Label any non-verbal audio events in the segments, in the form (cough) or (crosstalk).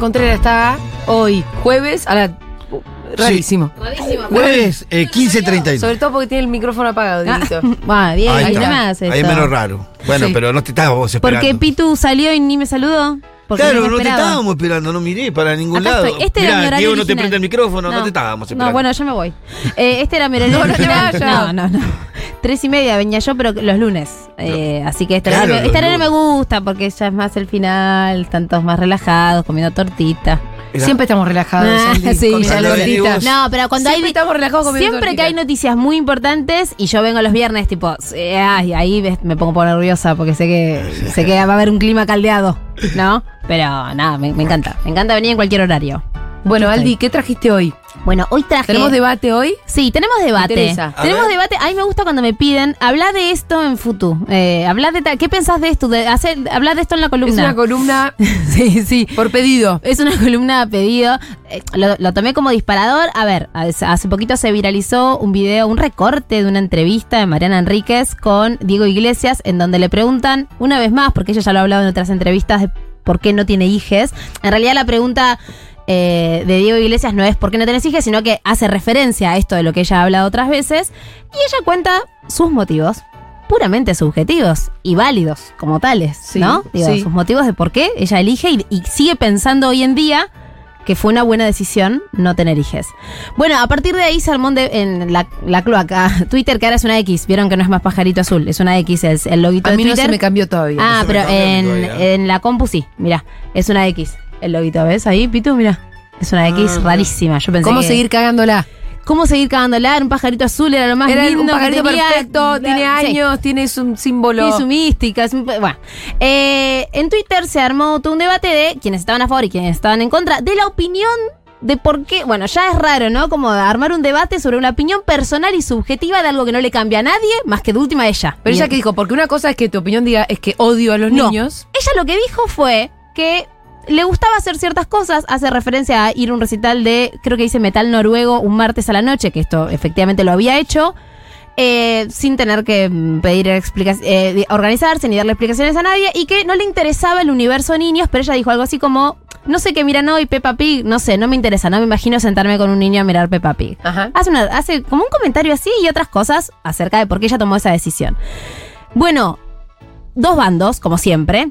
Contreras está hoy, jueves, a la. Rarísimo. Jueves eh, 15.32. Sobre todo porque tiene el micrófono apagado, Dieguito. (laughs) Va, bien, Ahí ahí no me hagas Ahí esto. menos raro. Bueno, Sí. pero no te estábamos esperando. Porque Pitu salió y ni me saludó. Porque Claro, me no te estábamos esperando, no miré para ningún Acá lado. estoy. Este era mi horario Diego no te original. prende el micrófono, no, te estábamos esperando. No, bueno, yo me voy. Eh, este era mi horario No, no original. No, no, no. Tres y media venía yo, pero los lunes. Eh, así que este Claro, este me lunes. gusta porque ya es más el final, están todos más relajados, comiendo tortita. Era- Siempre estamos relajados. Ah, Andy, sí, ya lo. No, pero cuando Siempre hay estamos relajados comiendo Siempre que hay noticias muy importantes y yo vengo los viernes, tipo, eh, ay, ahí me pongo un poco nerviosa porque sé que, sé que va a haber un clima caldeado, ¿no? Pero nada, me, me encanta. Me encanta venir en cualquier horario. Bueno, Aldi. ¿qué trajiste hoy? Bueno, hoy traje. ¿Tenemos debate hoy? Sí, tenemos debate. Tenemos ver. debate. A mí me gusta cuando me piden, habla de esto en Futu. Eh, habla de tal- ¿Qué pensás de esto? De hacer, habla de esto en la columna. Es una columna (laughs) sí, sí. por pedido. Es una columna a pedido. Eh, lo, lo tomé como disparador. A ver, hace hace poquito se viralizó un video, un recorte de una entrevista de Mariana Enríquez con Diego Iglesias, en donde le preguntan, una vez más, porque ella ya lo ha hablado en otras entrevistas, de por qué no tiene hijes. En realidad la pregunta eh, de Diego Iglesias no es por qué no tenés hijes, sino que hace referencia a esto de lo que ella ha hablado otras veces. Y ella cuenta sus motivos. Puramente subjetivos y válidos como tales, Sí, ¿no? Digo, sí. sus motivos de por qué ella elige y, y sigue pensando hoy en día que fue una buena decisión no tener hijes. Bueno, a partir de ahí se armó de- en la, la cloaca (laughs) Twitter, que ahora es una X. Vieron que no es más pajarito azul, es una X, es el loguito A de mí no se me cambió todavía. ah, No pero en, todavía. en la compu sí, mira, es una X. El loguito, ¿ves ahí, Pitu? Mira. Es una X Ah. rarísima. Yo pensé ¿Cómo que- seguir cagándola? ¿Cómo seguir cagándola? Era un pajarito azul, era lo más Era lindo un que pajarito tenía. perfecto, La- tiene sí. años, tiene un símbolo. Tiene su mística. bueno, Eh, en Twitter se armó todo un debate de quienes estaban a favor y quienes estaban en contra de la opinión de por qué. Bueno, ya es raro, ¿no? Como armar un debate sobre una opinión personal y subjetiva de algo que no le cambia a nadie, más que de última ella. Pero ella que dijo, porque una cosa es que tu opinión diga es que odio a los No. niños. Ella lo que dijo fue que le gustaba hacer ciertas cosas, hace referencia a ir a un recital de, creo que dice Metal Noruego, un martes a la noche, que esto efectivamente lo había hecho, eh, sin tener que mm, pedir explicaciones, organizarse ni darle explicaciones a nadie, y que no le interesaba el universo niños, pero ella dijo algo así como, no sé qué miran hoy, Peppa Pig, no sé, no me interesa, no me imagino sentarme con un niño a mirar Peppa Pig. Ajá. Hace, una- hace como un comentario así y otras cosas acerca de por qué ella tomó esa decisión. Bueno, dos bandos, como siempre.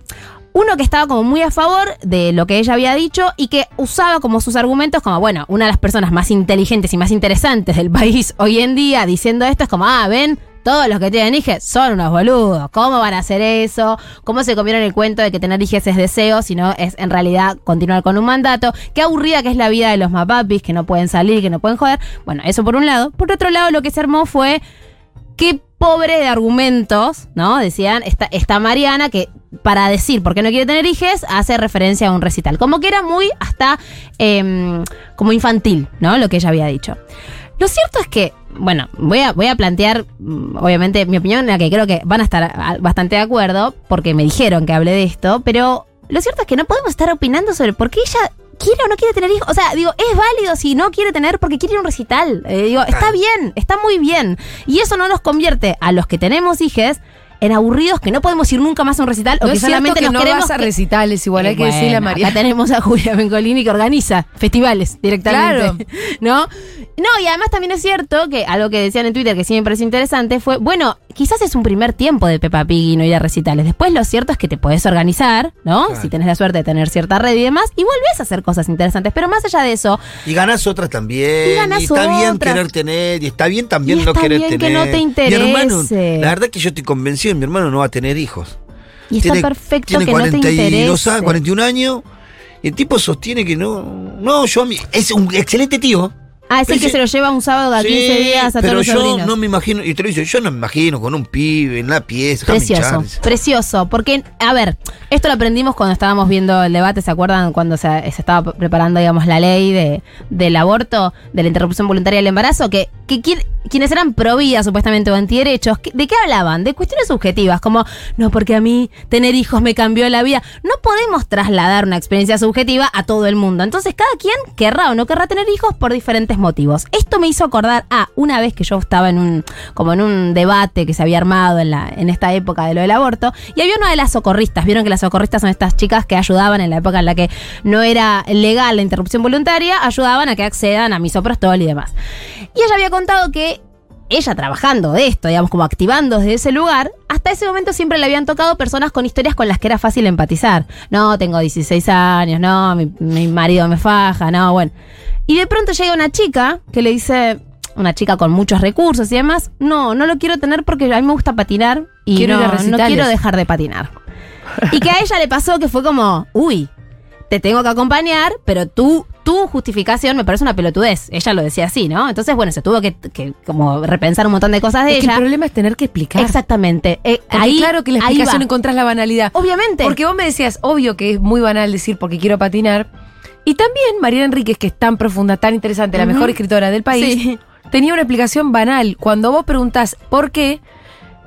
Uno que estaba como muy a favor de lo que ella había dicho y que usaba como sus argumentos como, bueno, una de las personas más inteligentes y más interesantes del (laughs) país hoy en día diciendo esto es como, ah, ven, todos los que tienen hijes son unos boludos. ¿Cómo van a hacer eso? ¿Cómo se comieron el cuento de que tener hijes es deseo, sino es en realidad continuar con un mandato? Qué aburrida que es la vida de los mapapis, que no pueden salir, que no pueden joder. Bueno, eso por un lado. Por otro lado, lo que se armó fue qué pobre de argumentos, ¿no? Decían, esta, Mariana que para decir por qué no quiere tener hijes hace referencia a un recital. Como que era muy hasta em, como infantil, ¿no? Lo que ella había dicho. Lo cierto es que, bueno, voy a, voy a plantear, mm, obviamente, mi opinión, en la que creo que van a estar bastante de acuerdo, porque me dijeron que hable de esto, pero lo cierto es que no podemos estar opinando sobre por qué ella quiere o no quiere tener hijos. O sea, digo, es válido si no quiere tener porque quiere ir a un recital. Eh, digo, está bien, está muy bien. Y eso no nos convierte a los que tenemos hijos en aburridos que no podemos ir nunca más a un recital No o que solamente que nos no queremos vas a que- recitales, igual hay Eh, que decirle a María. Acá tenemos a Julia Bencolini que organiza festivales directamente. (laughs) ¿No? No, y además también es cierto que algo que decían en Twitter que sí me pareció interesante fue, bueno, quizás es un primer tiempo de Peppa Pig y no ir a recitales. Después lo cierto es que te puedes organizar, ¿no? Claro. Si tenés la suerte de tener cierta red y demás, y volvés a hacer cosas interesantes. Pero más allá de eso, Y ganás otras también. Y ganás está bien querer tener. Y está bien también Y no está querer bien que tener. no te Mi hermano, interese. la verdad que yo estoy convencido, mi hermano no va a tener hijos. y está perfecto tiene que no te 42 interese. años, 41 años. Y el tipo sostiene que no. No, yo a mí. Es un excelente tío. Ah, es el Pero que se lo lleva un sábado a 15 Sí, días a todos pero los yo sobrinos. no me imagino, y te lo dice, yo no me imagino con un pibe en la pieza. Precioso, precioso. Porque, a ver, esto lo aprendimos cuando estábamos viendo el debate, ¿se acuerdan? Cuando se, se estaba preparando, digamos, la ley de, del aborto, de la interrupción voluntaria del embarazo, que que quien- quienes eran pro vida, supuestamente, o antiderechos, ¿qué- ¿de qué hablaban? De cuestiones subjetivas, como, no, porque a mí tener hijos me cambió la vida. No podemos trasladar una experiencia subjetiva a todo el mundo. Entonces, cada quien querrá o no querrá tener hijos por diferentes motivos. Esto me hizo acordar a una vez que yo estaba en un, como en un debate que se había armado en, la, en esta época de lo del aborto, y había una de las socorristas. Vieron que las socorristas son estas chicas que ayudaban en la época en la que no era legal la interrupción voluntaria, ayudaban a que accedan a misoprostol y demás. Y ella había contado que ella trabajando de esto, digamos, como activando desde ese lugar, hasta ese momento siempre le habían tocado personas con historias con las que era fácil empatizar. No, tengo 16 años, no, mi, mi marido me faja, no, bueno. Y de pronto llega una chica que le dice, una chica con muchos recursos y demás, no, no lo quiero tener porque a mí me gusta patinar y Quiero no, no recitales". quiero dejar de patinar. Y que a ella le pasó que fue como, uy, te tengo que acompañar, pero tú, tu justificación me parece una pelotudez. Ella lo decía así, ¿no? Entonces, bueno, se tuvo que, que como repensar un montón de cosas de Es que ella. el problema es tener que explicar. Exactamente. Eh, ahí, claro que la explicación encontrás la banalidad. Obviamente. Porque vos me decías, obvio que es muy banal decir porque quiero patinar. Y también Mariana Enríquez, que es tan profunda, tan interesante, la mejor escritora del país, Sí. tenía una explicación banal. Cuando vos preguntás por qué,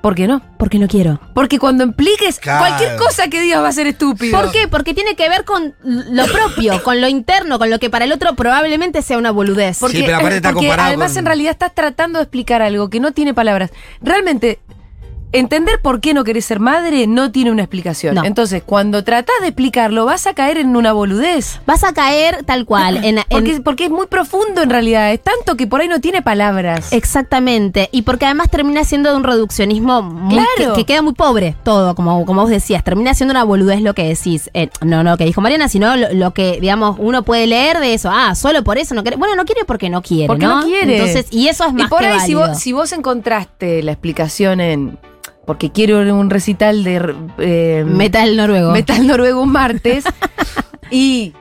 ¿por qué no? Porque no quiero. Porque cuando impliques Claro. cualquier cosa que digas va a ser estúpido. ¿Por qué? Porque tiene que ver con lo propio, con lo interno, con lo que para el otro probablemente sea una boludez. Porque, Sí, pero aparte está porque comparado además con- en realidad estás tratando de explicar algo que no tiene palabras. Realmente, entender por qué no querés ser madre no tiene una explicación. No. Entonces, cuando tratás de explicarlo, vas a caer en una boludez. Vas a caer tal cual. En, en- Porque, porque es muy profundo en realidad. Es tanto que por ahí no tiene palabras. Exactamente. Y porque además termina siendo de un reduccionismo muy- Claro. que, que queda muy pobre todo, como, como vos decías. Termina siendo una boludez lo que decís. Eh, no, no lo que dijo Mariana, sino lo, lo que, digamos, uno puede leer de eso. Ah, solo por eso no quiere. Bueno, no quiere porque no quiere. Porque ¿no? no quiere. Entonces, y eso es más y por que ahí, si válido. vos, si vos encontraste la explicación en. Porque quiero un recital de. eh, Metal noruego. Metal Noruego un martes. (laughs) y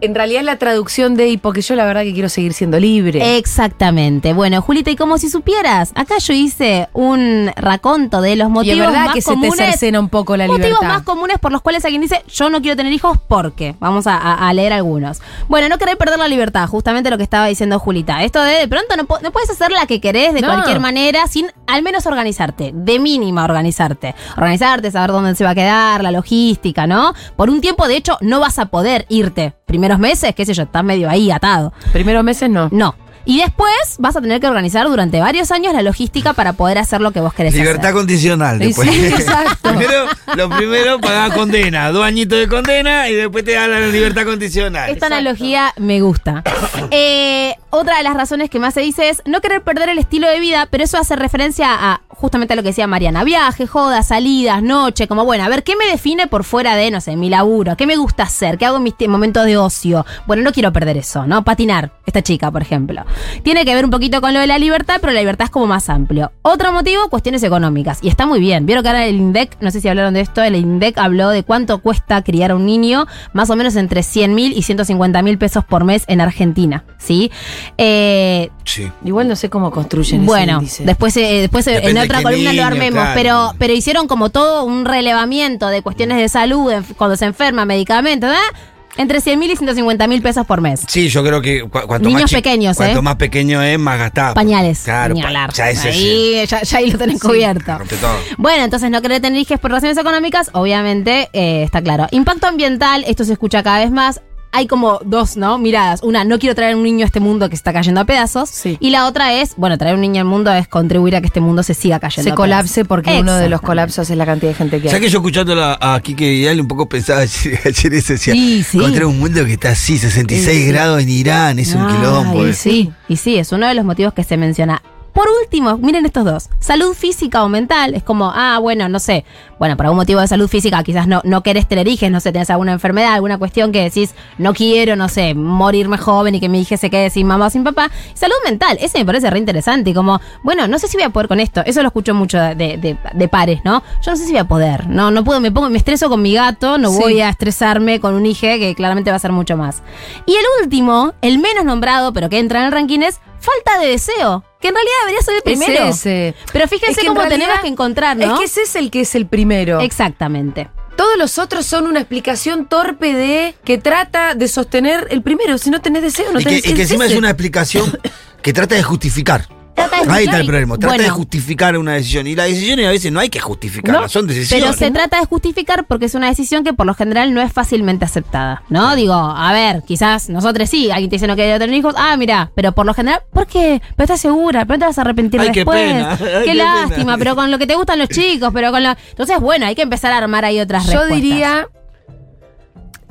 en realidad es la traducción de y porque yo la verdad que quiero seguir siendo libre. Exactamente. Bueno, Julita, y como si supieras, acá yo hice un raconto de los y motivos es verdad más que se comunes. te cercena un poco la motivos libertad. más comunes por los cuales alguien dice yo no quiero tener hijos porque vamos a, a- a leer algunos bueno no querer perder la libertad justamente lo que estaba diciendo Julita esto de de pronto no, no puedes hacer la que querés de No. cualquier manera sin al menos organizarte de mínima organizarte organizarte saber dónde se va a quedar la logística no por un tiempo de hecho no vas a poder irte primeros meses qué sé yo estás medio ahí atado Primeros meses no. no y después vas a tener que organizar durante varios años la logística para poder hacer lo que vos querés Libertad hacer. condicional después. sí, (laughs) exacto. primero, lo primero, pagar condena. Dos añitos de condena y después te da la libertad condicional. Esta analogía me gusta. (coughs) Eh, otra de las razones que más se dice es no querer perder el estilo de vida, pero eso hace referencia a justamente a lo que decía Mariana. Viaje, jodas, salidas, noche, como bueno, a ver, ¿qué me define por fuera de, no sé, mi laburo? ¿Qué me gusta hacer? ¿Qué hago en mis momentos de ocio? Bueno, no quiero perder eso, ¿no? Patinar, esta chica, por ejemplo. Tiene que ver un poquito con lo de la libertad, pero la libertad es como más amplio. Otro motivo, cuestiones económicas. Y está muy bien. Vieron que ahora el INDEC, no sé si hablaron de esto, el INDEC habló de cuánto cuesta criar a un niño, más o menos entre 100 mil y 150 mil pesos por mes en Argentina, ¿sí? Eh, Sí. Igual no sé cómo construyen ese bueno, índice. después, eh, después en de otra columna niño, lo armemos, claro. pero, pero hicieron como todo un relevamiento de cuestiones de salud, cuando se enferma, medicamentos, ¿verdad? Entre 100 mil y 150 mil pesos por mes. Sí, yo creo que cu- cuanto Niños más pequeños, cuanto ¿eh? más pequeño es, más gastado. Pañales. Claro, pa- ya eso sí. ya, ya ahí lo tenés cubierto. todo. Bueno, entonces no querer tener hijos por razones económicas, obviamente eh, está claro. Impacto ambiental, esto se escucha cada vez más. Hay como dos, ¿no? Miradas. Una, no quiero traer un niño a este mundo que se está cayendo a pedazos. Sí. Y la otra es, bueno, traer un niño al mundo es contribuir a que este mundo se siga cayendo se a colapse pedazos. porque uno de los colapsos es la cantidad de gente que ¿Sabes hay. que yo escuchándola a Kike Vidal un poco pensaba (laughs) ayer, ayer eso? Decía, Sí, sí. encontré un mundo que está así, 66 Sí, sí. grados en Irán, es un quilombo. eh. Sí, y sí, es uno de los motivos que se menciona. Por último, miren estos dos. Salud física o mental. Es como, ah, bueno, no sé. Bueno, por algún motivo de salud física, quizás no, no querés tener hijos, no sé, tenés alguna enfermedad, alguna cuestión que decís, no quiero, no sé, morirme joven y que mi hija se quede sin mamá o sin papá. Salud mental, ese me parece re interesante. Y como, bueno, no sé si voy a poder con esto. Eso lo escucho mucho de, de- de pares, ¿no? Yo no sé si voy a poder. No, no puedo, me pongo, me estreso con mi gato, no Sí. voy a estresarme con un hijo que claramente va a ser mucho más. Y el último, el menos nombrado, pero que entra en el ranking es falta de deseo. Que en realidad debería ser el primero. Es ese. Pero fíjense Es que en cómo realidad- tenemos que encontrar, ¿no? Es que ese es el que es el primero. Exactamente. Todos los otros son una explicación torpe de que trata de sostener el primero. Si no tenés deseo, no y, que, tenés y que encima es una explicación que trata de justificar. De Ahí está claro, el problema. Trata de bueno, justificar una decisión. Y las decisiones a veces no hay que justificarlas, No, son decisiones. Pero se trata de justificar porque es una decisión que por lo general no es fácilmente aceptada, ¿no? Digo, a ver, quizás nosotros sí, alguien te dice no quiere tener hijos, ah, mira, pero por lo general, ¿por qué? Pero estás segura, pero no te vas a arrepentir Ay, qué después. pena, ay, qué qué lástima, pena. pero con lo que te gustan los chicos, pero con lo... Entonces, bueno, hay que empezar a armar ahí otras Yo respuestas. diría.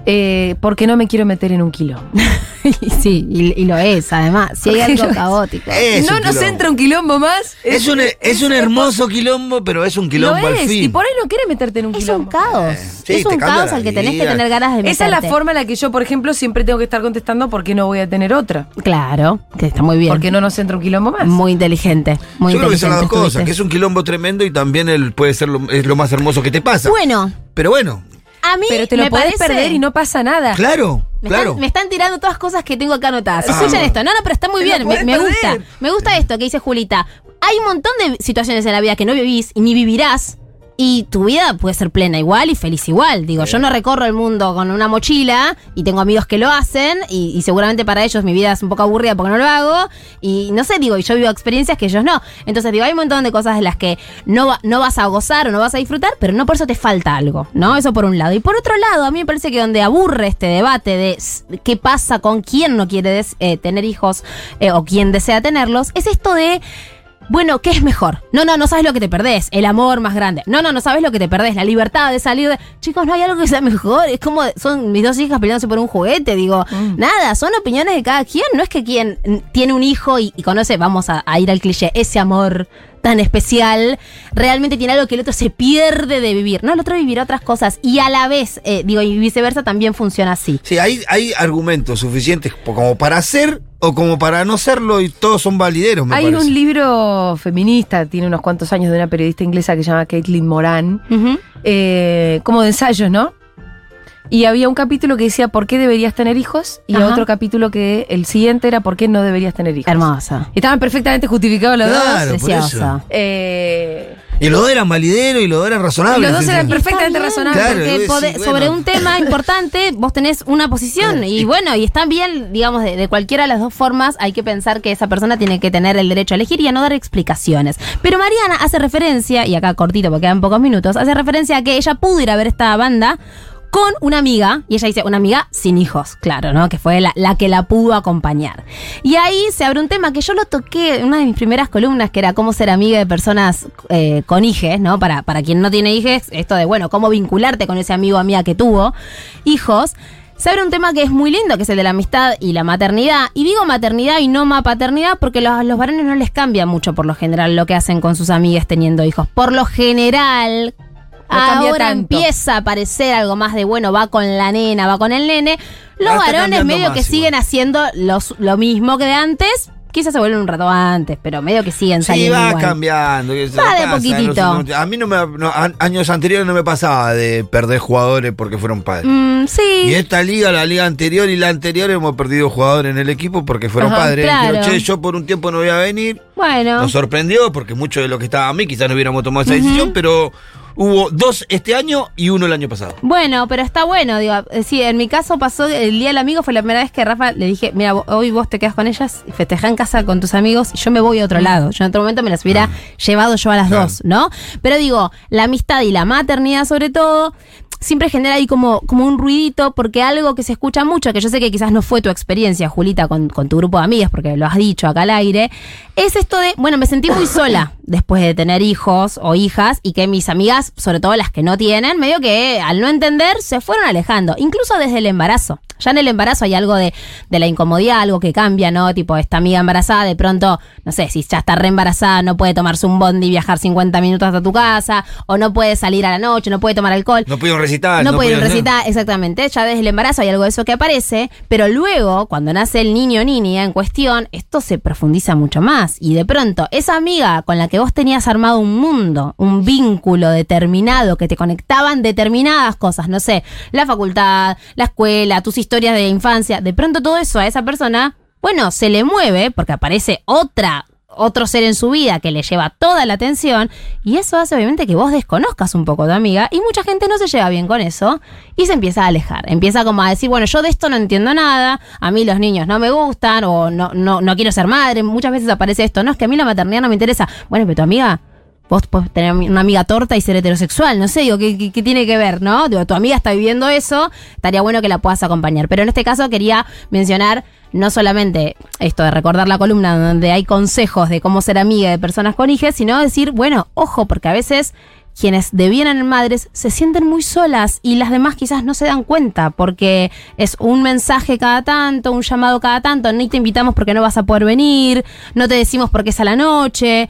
Eh, porque no me quiero meter en un kilo. (laughs) sí, y, y lo es, además. Si hay Porque algo lo es. caótico. Es no nos quilombo. entra un quilombo más. Es un, es un hermoso quilombo, pero es un Lo quilombo al es, fin. y por ahí no quieres meterte en un Es quilombo. un caos. Eh, sí, es un caos al que tenés que tener ganas de meterte. Esa es la forma en la que yo, por ejemplo, siempre tengo que estar contestando por qué no voy a tener otra. Claro, que está muy bien. Porque no nos entra un quilombo más. Muy inteligente. Muy Yo creo que inteligente. son las dos cosas, que es un quilombo tremendo y también el, puede ser lo, es lo más hermoso que te pasa. Bueno, Pero bueno, a mí Pero te lo me podés parece... perder y no pasa nada. claro, Me, claro. están, me están tirando todas cosas que tengo acá anotadas. Ah. Escuchen esto. No, no, pero está muy Te bien. Me, podés me gusta. perder. Me gusta esto que dice Julita. Hay un montón de situaciones en la vida que no vivís y ni vivirás. Y tu vida puede ser plena igual y feliz igual. Digo, yo no recorro el mundo con una mochila y tengo amigos que lo hacen y, y seguramente para ellos mi vida es un poco aburrida porque no lo hago. Y no sé, digo, y yo vivo experiencias que ellos no. Entonces, digo, hay un montón de cosas de las que no, no vas a gozar o no vas a disfrutar, pero no por eso te falta algo, ¿no? Eso por un lado. Y por otro lado, a mí me parece que donde aburre este debate de qué pasa con quién no quiere eh, tener hijos eh, o quién desea tenerlos, es esto de bueno, ¿qué es mejor? No, no, no sabes lo que te perdés. El amor más grande. No, no, no sabes lo que te perdés. La libertad de salir de. Chicos, no hay algo que sea mejor. Es como. Son mis dos hijas peleándose por un juguete. Digo, nada, son opiniones de cada quien. No es que quien mm, tiene un hijo y, y conoce, vamos a, a ir al cliché, ese amor tan especial, realmente tiene algo que el otro se pierde de vivir. No, el otro vivirá otras cosas. Y a la vez, eh, digo, y viceversa también funciona así. Sí, hay, hay argumentos suficientes como para ser o como para no serlo y todos son valideros, me Hay parece. un libro feminista, tiene unos cuantos años de una periodista inglesa que se llama Caitlin Moran, eh, como de ensayos, ¿no? Y había un capítulo que decía por qué deberías tener hijos y Ajá. otro capítulo que el siguiente era por qué no deberías tener hijos. Hermosa. Y Estaban perfectamente justificados los Claro, dos. por eso. Eh, Y los dos eran valideros y los dos eran y razonables. los dos eran perfectamente razonables. Claro, porque sí, pode- bueno. sobre un tema (laughs) importante vos tenés una posición Eh, y, y- bueno, y está bien, digamos, de, de cualquiera de las dos formas hay que pensar que esa persona tiene que tener el derecho a elegir y a no dar explicaciones. Pero Mariana hace referencia, y acá cortito porque quedan pocos minutos, hace referencia a que ella pudo ir a ver esta banda con una amiga, y ella dice, una amiga sin hijos, claro, ¿no? Que fue la, la que la pudo acompañar. Y ahí se abre un tema que yo lo toqué en una de mis primeras columnas, que era cómo ser amiga de personas eh, con hijes, ¿no? Para, para quien no tiene hijos, esto de, bueno, cómo vincularte con ese amigo o amiga que tuvo hijos. Se abre un tema que es muy lindo, que es el de la amistad y la maternidad. Y digo maternidad y no ma paternidad porque los, los varones no les cambia mucho por lo general lo que hacen con sus amigas teniendo hijos. Por lo general, No ahora empieza a aparecer algo más de, bueno, va con la nena, va con el nene. Los Ahora varones medio más que igual. siguen haciendo los- lo mismo que de antes. Quizás se vuelven un rato antes, pero medio que siguen Sí, saliendo va igual. cambiando. que Va de poquitito. no sé, a mí no me, no, a- años anteriores no me pasaba de perder jugadores porque fueron padres. Mm, sí. Y esta liga, la liga anterior y la anterior hemos perdido jugadores en el equipo porque fueron Ajá, padres. claro. Dijeron, che, yo por un tiempo no voy a venir. Bueno. Nos sorprendió porque mucho de lo que estaba a mí quizás no hubiéramos tomado esa decisión, pero hubo dos este año y uno el año pasado. Bueno, pero está bueno, digo, eh, sí, en mi caso pasó el día del amigo, fue la primera vez que Rafa le dije, mira, hoy vos te quedas con ellas y festejá en casa con tus amigos y yo me voy a otro lado. Yo en otro momento me las hubiera llevado yo a las dos, ¿no? Pero digo, la amistad y la maternidad sobre todo siempre genera ahí como, como un ruidito porque algo que se escucha mucho, que yo sé que quizás no fue tu experiencia, Julita, con, con tu grupo de amigas, porque lo has dicho acá al aire, es esto de, bueno, me sentí muy sola después de tener hijos o hijas y que mis amigas, sobre todo las que no tienen, medio que al no entender se fueron alejando, incluso desde el embarazo. Ya en el embarazo hay algo de, de la incomodidad, algo que cambia, ¿no? Tipo, esta amiga embarazada, de pronto, no sé, si ya está re embarazada, no puede tomarse un bondi y viajar 50 minutos hasta tu casa, o no puede salir a la noche, no puede tomar alcohol. No. No, puede ir a un pudieron- recital, exactamente. Ya desde el embarazo hay algo de eso que aparece, pero luego, cuando nace el niño o niña en cuestión, esto se profundiza mucho más. Y de pronto, esa amiga con la que vos tenías armado un mundo, un vínculo determinado, que te conectaban determinadas cosas, no sé, la facultad, la escuela, tus historias de infancia, de pronto todo eso a esa persona, bueno, se le mueve porque aparece otra otro ser en su vida que le lleva toda la atención y eso hace obviamente que vos desconozcas un poco a tu amiga y mucha gente no se lleva bien con eso y se empieza a alejar, empieza como a decir, bueno, yo de esto no entiendo nada, a mí los niños no me gustan o no, no, no quiero ser madre, muchas veces aparece esto, no, es que a mí la maternidad no me interesa, bueno, pero tu amiga vos podés tener una amiga torta y ser heterosexual, no sé, digo, ¿qué, qué, tiene que ver, no? Digo, tu amiga está viviendo eso, estaría bueno que la puedas acompañar. Pero en este caso quería mencionar no solamente esto de recordar la columna donde hay consejos de cómo ser amiga de personas con hijos, sino decir, bueno, ojo, porque a veces quienes devienen madres se sienten muy solas y las demás quizás no se dan cuenta porque es un mensaje cada tanto, un llamado cada tanto, ni te invitamos porque no vas a poder venir, no te decimos porque es a la noche.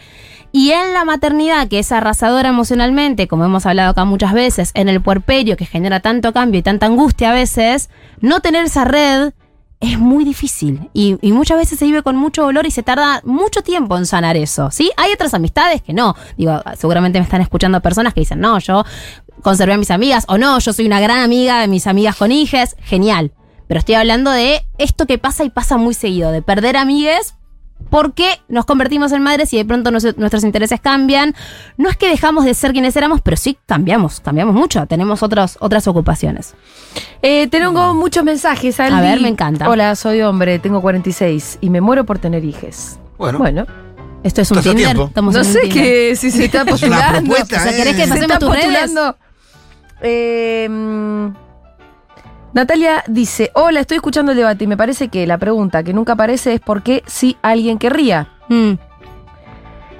Y en la maternidad, que es arrasadora emocionalmente, como hemos hablado acá muchas veces, en el puerperio, que genera tanto cambio y tanta angustia a veces, no tener esa red es muy difícil. Y, muchas veces se vive con mucho dolor y se tarda mucho tiempo en sanar eso. ¿Sí? Hay otras amistades que no. Digo, seguramente me están escuchando personas que dicen, no, yo conservé a mis amigas, o no, yo soy una gran amiga de mis amigas con hijes. Genial. Pero estoy hablando de esto que pasa y pasa muy seguido, de perder amigues porque nos convertimos en madres y de pronto nos- nuestros intereses cambian. No es que dejamos de ser quienes éramos, pero sí cambiamos, cambiamos mucho. Tenemos otros, otras ocupaciones. Eh, tengo muchos mensajes. Aldi. A ver, me encanta. Hola, soy hombre, tengo 46 y me muero por tener hijes. Bueno, Bueno, Esto es un Tinder. Estamos no en sé que si se está Es una postulando. propuesta, O sea, ¿querés que ¿eh? se pasemos está tus redes? Eh, mm, Natalia dice, hola, estoy escuchando el debate y me parece que la pregunta que nunca aparece es por qué si alguien querría. Mm.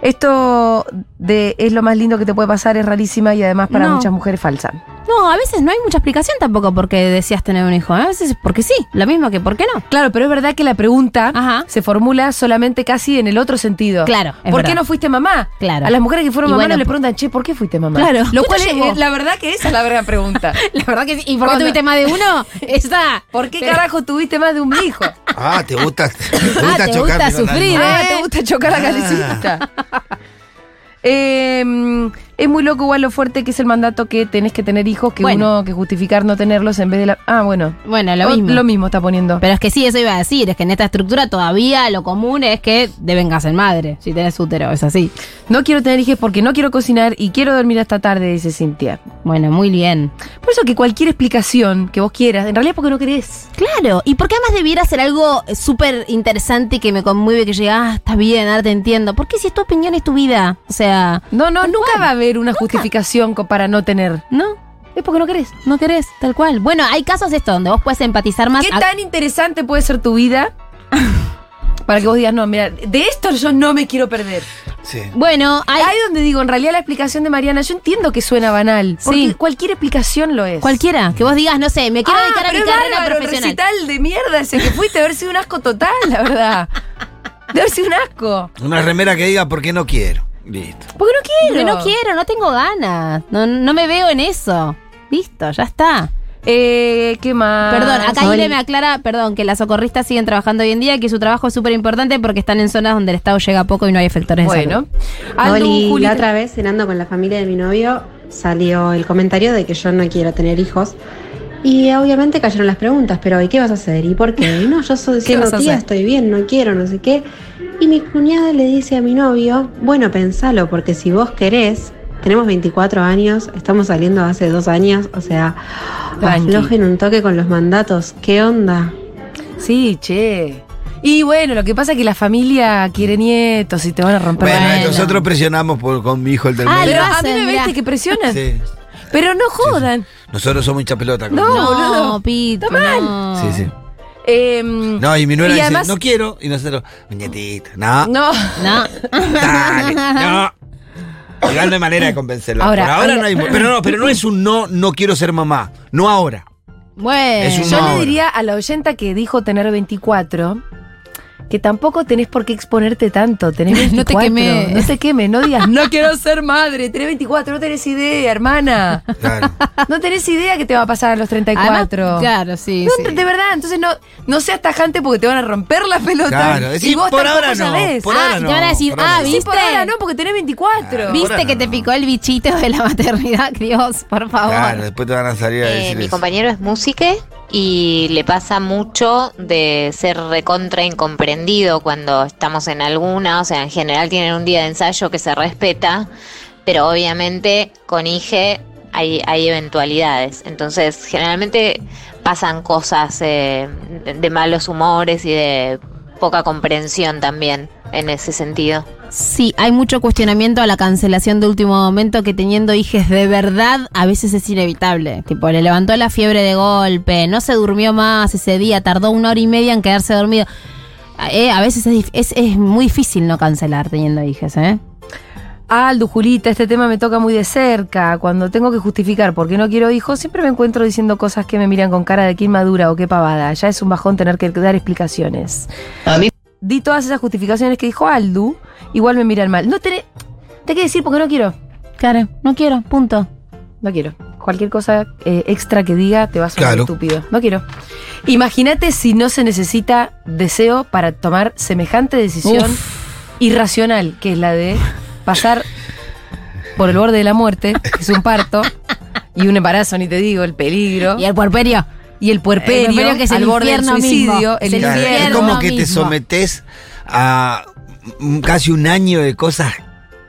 Esto de es lo más lindo que te puede pasar, es rarísima y además para No. muchas mujeres falsa. No, a veces no hay mucha explicación tampoco porque decías tener un hijo. A veces es porque sí, lo mismo que por qué no. Claro, pero es verdad que la pregunta Ajá. se formula solamente casi en el otro sentido. Claro, es ¿Por verdad. qué no fuiste mamá? Claro. A las mujeres que fueron Y mamá bueno, no le por- preguntan, che, ¿por qué fuiste mamá? Claro. Lo ¿Qué cual te es, la verdad que esa es la verdad pregunta. (laughs) La verdad que sí. ¿Y por qué Cuando- tuviste más de uno? (laughs) Está. ¿Por qué carajo tuviste más de un hijo? Ah, te gusta, (laughs) te Ah, gusta te chocar gusta con la- sufrir, Ah, ¿eh? ¿te gusta chocar la calecita? Eh, es muy loco igual lo fuerte que es el mandato que tenés que tener hijos, que Bueno. uno que justificar no tenerlos en vez de la... Ah, bueno. Bueno, lo O- mismo. Lo mismo está poniendo. Pero es que sí, eso iba a decir, es que en esta estructura todavía lo común es que devengas ser madre, si tenés útero, es así. No quiero tener hijos porque no quiero cocinar y quiero dormir hasta tarde, dice Cintia. Bueno, muy bien. Por eso que cualquier explicación que vos quieras, en realidad porque no querés. Claro, y porque además debiera ser algo súper interesante que me conmueve, que llega, ah, está bien, ahora te entiendo. Porque si es tu opinión, es tu vida. O sea, No, no, nunca cual. va a haber una justificación co- para no tener. no, Es porque no querés. no querés, tal cual. Bueno, hay casos esto donde vos puedes empatizar más. ¿Qué a- tan interesante puede ser tu vida? (laughs) Para que vos digas, no, mira, de esto yo no me quiero perder. Sí. Bueno, hay Ahí donde digo, en realidad la explicación de Mariana, yo entiendo que suena banal. Porque Sí. cualquier explicación lo es. cualquiera, que vos digas, no sé, me quiero Ah, dedicar a mi pero es carrera bárbaro, el profesional. recital de mierda ese que fuiste, de haber sido un asco total, la verdad. De haber sido un asco. Una remera que diga por qué no quiero. Listo. Porque no quiero. Porque no quiero, no tengo ganas. No, no me veo en eso. Listo, ya está. Eh, ¿qué más? Perdón, acá. Ile me aclara, perdón, que las socorristas siguen trabajando hoy en día, que su trabajo es súper importante porque están en zonas donde el Estado llega poco y no hay efectores de Bueno. salud. Aldu, Oli, la otra vez cenando con la familia de mi novio salió el comentario de que yo no quiero tener hijos. Y obviamente cayeron las preguntas, pero ¿y qué vas a hacer? ¿Y por qué? Y no, yo soy (laughs) ¿Qué diciendo, vas a tía, estoy bien, no quiero, no sé qué. Y mi cuñada le dice a mi novio, bueno, pensalo, porque si vos querés, tenemos 24 años, estamos saliendo hace dos años, o sea, Tranqui. aflojen un toque con los mandatos, ¿qué onda? Sí, che. Y bueno, lo que pasa es que la familia quiere nietos y te van a romper Bueno, la Bueno. nosotros presionamos por, con mi hijo el del Ah, medio. Pero a mí me viste que presionan. Sí. Pero no jodan. Nosotros somos hincha pelota. con No, No, boludo. Pito, Está mal. no. Sí, sí. Em, No, y mi nuera y dice, además- no quiero. Y nosotros, muñetita, no. No. No. Dale, no. (laughs) Igual no hay manera de convencerla. Ahora, Por ahora ahora- no hay. (laughs) Pero no, pero no es un no, no quiero ser mamá. No ahora. Bueno. Yo no. le diría a la oyenta que dijo tener 24 que tampoco tenés por qué exponerte tanto. Tenés 24. (laughs) No te quemé. No te quemes, no digas, (laughs) no quiero ser madre. Tenés 24, no tenés idea, hermana. Claro. No tenés idea que te va a pasar a los 34. Además, claro, sí, No, sí. De verdad, entonces no, no seas tajante porque te van a romper la pelota. Claro, y vos por ahora no, sabés. por Ah, ahora te no, van a decir, ah, no. Sí, por ¿viste? ahora no, porque tenés 24. Claro. ¿Viste que te picó el bichito de la (laughs) maternidad? Dios, por favor. Claro, después te van a salir a Eh, decir mi compañero es músique y le pasa mucho de ser recontra incomprendido cuando estamos en alguna, o sea, en general tienen un día de ensayo que se respeta, pero obviamente con IGE hay, hay eventualidades, entonces generalmente pasan cosas eh, de, de malos humores y de poca comprensión también en ese sentido. Sí, hay mucho cuestionamiento a la cancelación de último momento que teniendo hijes de verdad a veces es inevitable. Tipo, le levantó la fiebre de golpe, no se durmió más ese día, tardó una hora y media en quedarse dormido. Eh, a veces es, es, es muy difícil no cancelar teniendo hijes, ¿eh? Aldo, Julita, este tema me toca muy de cerca. Cuando tengo que justificar por qué no quiero hijos, siempre me encuentro diciendo cosas que me miran con cara de qué inmadura o qué pavada. Ya es un bajón tener que dar explicaciones. A mí Di todas esas justificaciones que dijo Aldu, igual me miran mal. No te, te hay que decir porque no quiero. Claro, no quiero, punto. No quiero. Cualquier cosa eh, extra que diga te va a sonar Claro. estúpido. No quiero. Imagínate si no se necesita deseo para tomar semejante decisión irracional, que es la de pasar por el borde de la muerte, que es un parto, y un embarazo, ni te digo, el peligro, Y el puerperio. y el puerperio, el puerperio que es al el borde del suicidio, mismo. el Es el Claro, es como que te sometes a casi un año de cosas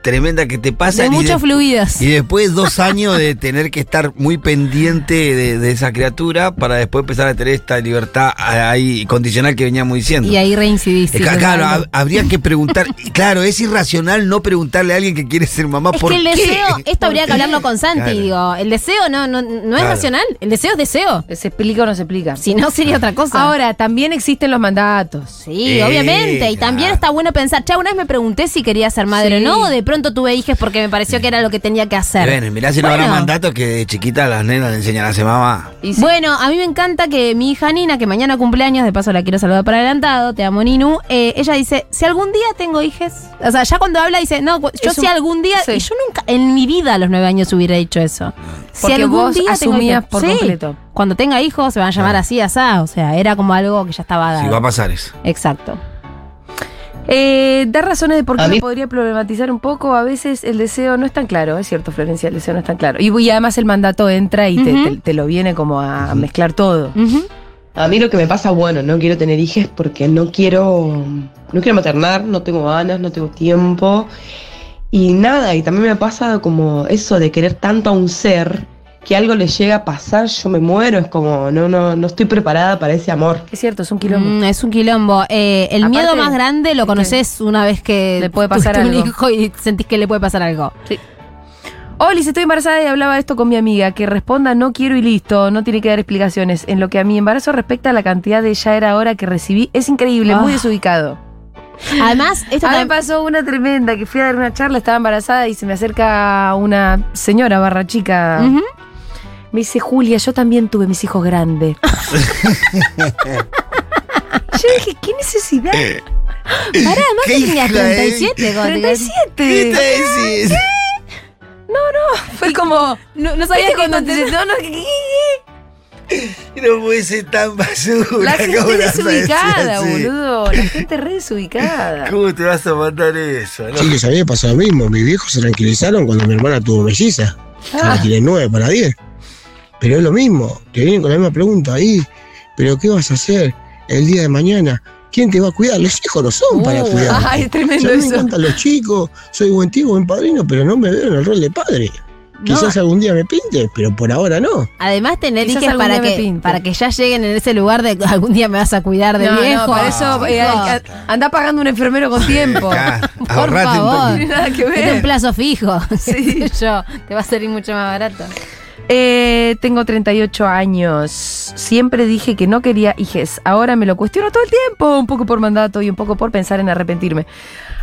tremendas que te pasan. De y muchos fluidos. Y después dos años de tener que estar muy pendiente de, de esa criatura para después empezar a tener esta libertad ahí condicional que veníamos diciendo. Y ahí reincidís. Eh, claro, habría que preguntar. claro, es irracional no preguntarle a alguien que quiere ser mamá Es por que el qué. deseo, (laughs) esto habría que hablarlo con Santi, Claro. digo. El deseo no, no, no es Claro. racional, el deseo es deseo. ¿Se explica o no se explica? Si no, sería otra cosa. Ahora, también existen los mandatos. Sí, Eh, obviamente. Y claro. también está bueno pensar, che, una vez me pregunté si quería ser madre Sí. o no, de pronto tuve hijas porque me pareció que era lo que tenía que hacer. Bueno, mirá si no Bueno. habrá mandato que de chiquita las nenas le enseñan a ser mamá. Sí. Bueno, a mí me encanta que mi hija Nina, que mañana cumpleaños, de paso la quiero saludar para adelantado, te amo Ninu, eh, ella dice, si algún día tengo hijes, o sea, ya cuando habla dice, no, yo si algún día, sí. y yo nunca, en mi vida a los nueve años hubiera dicho eso. Si Porque algún vos día asumías hijos- por Sí, completo. Cuando tenga hijos se van a llamar Claro. así, asá, o sea, era como algo que ya estaba dado. Si va a pasar eso. Exacto. Eh, da razones de por qué lo podría problematizar un poco. A veces el deseo no es tan claro, es cierto, Florencia, el deseo no es tan claro. Y, y además el mandato entra y te, Ujú. te- te lo viene como a mezclar todo. A mí lo que me pasa, bueno, no quiero tener hijos porque no quiero, no quiero maternar, no tengo ganas, no tengo tiempo. Y nada, y también me pasa como eso de querer tanto a un ser que algo le llega a pasar, yo me muero, es como, no, no, no estoy preparada para ese amor. Es cierto, es un quilombo. Mm, es un quilombo. Eh, el Aparte, miedo más grande lo ¿qué? conoces una vez que Le puede pasar tuviste un algo. hijo y sentís que le puede pasar algo. Oli, si estoy embarazada y hablaba de esto con mi amiga, que responda no quiero y listo, no tiene que dar explicaciones. En lo que a mi embarazo respecta, la cantidad de ya era hora que recibí es increíble, muy Ah. desubicado. Además, esto A mí me también- pasó una tremenda, que fui a dar una charla, estaba embarazada y se me acerca una señora barra chica. Ujú. Me dice, Julia, yo también tuve mis hijos grandes. (laughs) yo dije, ¿qué necesidad? Pará, además ¿Qué que tenías hija, eh? 37. cuando te- 37. decís? Fue como... No, no sabías ¿Viste cuando te... No, no, ¿qué? No puede ser tan basura. La gente ¿cómo le vas a desubicada, boludo. La gente re desubicada. (laughs) ¿Cómo te vas a mandar eso? no? Chicos, a mí me pasó lo mismo. Mis viejos se tranquilizaron cuando mi hermana tuvo melliza. Ah. Tiré nueve para 10. Pero es lo mismo. Te vienen con la misma pregunta ahí. ¿Pero qué vas a hacer el día de mañana? ¿Quién te va a cuidar? Los hijos no son para Uh, cuidar. Ay, es tremendo a mí me eso. encantan los chicos, soy buen tío, buen padrino, pero no me veo en el rol de padre. Quizás algún día me pinte, pero por ahora no. Además, tener algún para que, para que ya lleguen en ese lugar de algún día me vas a cuidar de No, no, viejo. para eso eh, a- anda pagando un enfermero con tiempo. (laughs) Por ahorrate un favor. Tiene nada que Vete un plazo fijo. (laughs) Sí. yo, te va a salir mucho más barato. Eh, tengo 38 años. Siempre dije que no quería hijes. Ahora me lo cuestiono todo el tiempo, un poco por mandato y un poco por pensar en arrepentirme.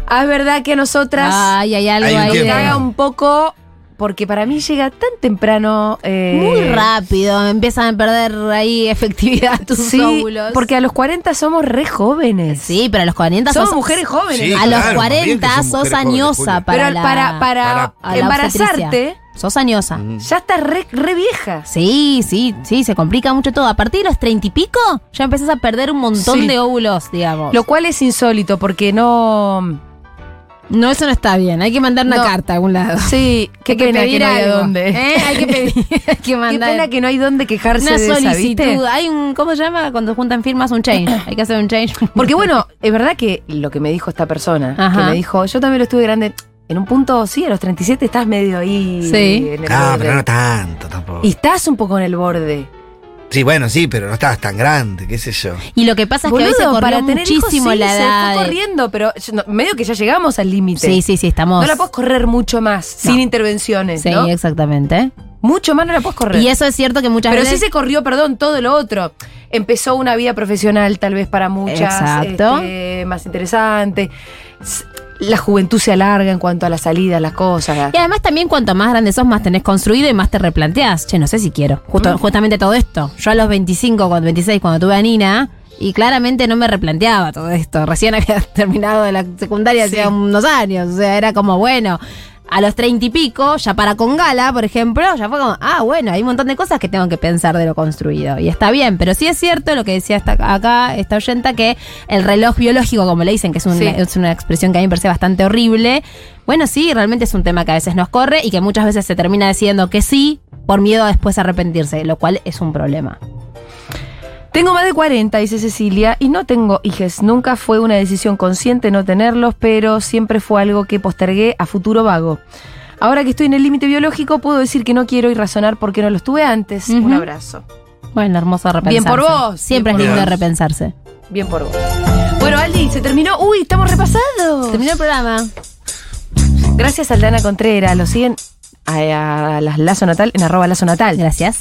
Ah, es verdad que a nosotras Ay, hay algo ahí. me caga un poco porque para mí llega tan temprano. eh, Muy rápido, empiezan a perder ahí efectividad tus Sí, óvulos. porque a los 40 somos re jóvenes. Sí, pero a los 40 somos sos- mujeres jóvenes. Sí, a los claro, más bien que 40 son sos jóvenes, añosa para Pero la, para, para, a la embarazarte. Sos añosa. Mm. ya estás re, re vieja. Sí, sí, sí, se complica mucho todo. A partir de los 30 y pico, ya empezás a perder un montón Sí. de óvulos, digamos. Lo cual es insólito porque no. No, eso no está bien. Hay que mandar una No. carta a algún lado. Sí, qué Hay que pena que pedir no hay a dónde. ¿Eh? Hay que pedir, (laughs) hay que Qué mandar. pena que no hay dónde quejarse una de esa, solicitud. ¿viste? Hay un, ¿cómo se llama? Cuando juntan firmas, un change. (coughs) Hay que hacer un change. Porque bueno, es verdad que lo que me dijo esta persona, Ajá. que me dijo, yo también lo estuve grande, en un punto, sí, a los 37 estás medio ahí. Sí. en el Ah, borde. pero no tanto tampoco. Y estás un poco en el borde. Sí, bueno, sí, pero no estabas tan grande, qué sé yo. Y lo que pasa es que se Boludo, corrió tener hijos, muchísimo sí, la se edad. fue de- corriendo, pero yo no- medio que ya llegamos al límite. Sí, sí, sí, estamos. No la puedes correr mucho más, sin intervenciones, Sí, ¿no? exactamente. Mucho más no la puedes correr. Y eso es cierto que muchas Pero sí veces. se corrió, perdón, todo lo otro. Empezó una vida profesional tal vez para muchas Exacto. este, más interesante. La juventud se alarga en cuanto a la salida, las cosas. Y además también cuanto más grande sos, más tenés construido y más te replanteás. Che, no sé si quiero. Justo, Justamente todo esto. Yo a los 25, cuando 26, cuando tuve a Nina, y claramente no me replanteaba todo esto. Recién había (laughs) terminado de la secundaria hacía unos años. O sea, era como, bueno, a los 30 y pico, ya para con gala, por ejemplo, ya fue como, ah, bueno, hay un montón de cosas que tengo que pensar de lo construido. Y está bien, pero sí es cierto lo que decía esta, acá esta oyenta, que el reloj biológico, como le dicen, que es, un- Sí. es una expresión que a mí me parece bastante horrible. Bueno, sí, realmente es un tema que a veces nos corre y que muchas veces se termina diciendo que sí por miedo a después arrepentirse, lo cual es un problema. Tengo más de 40, dice Cecilia, y no tengo hijes. Nunca fue una decisión consciente no tenerlos, pero siempre fue algo que postergué a futuro vago. Ahora que estoy en el límite biológico, puedo decir que no quiero y razonar por qué no los tuve antes. Un abrazo. Bueno, hermoso repensarse. Bien por vos, Siempre bien es lindo vos. repensarse. Bien por vos. Bueno, Aldi, se terminó. Uy, estamos repasados. Terminó el programa. Gracias a Aldana Contreras. Lo siguen a, a las Lazo Natal en arroba Lazo Natal. Gracias.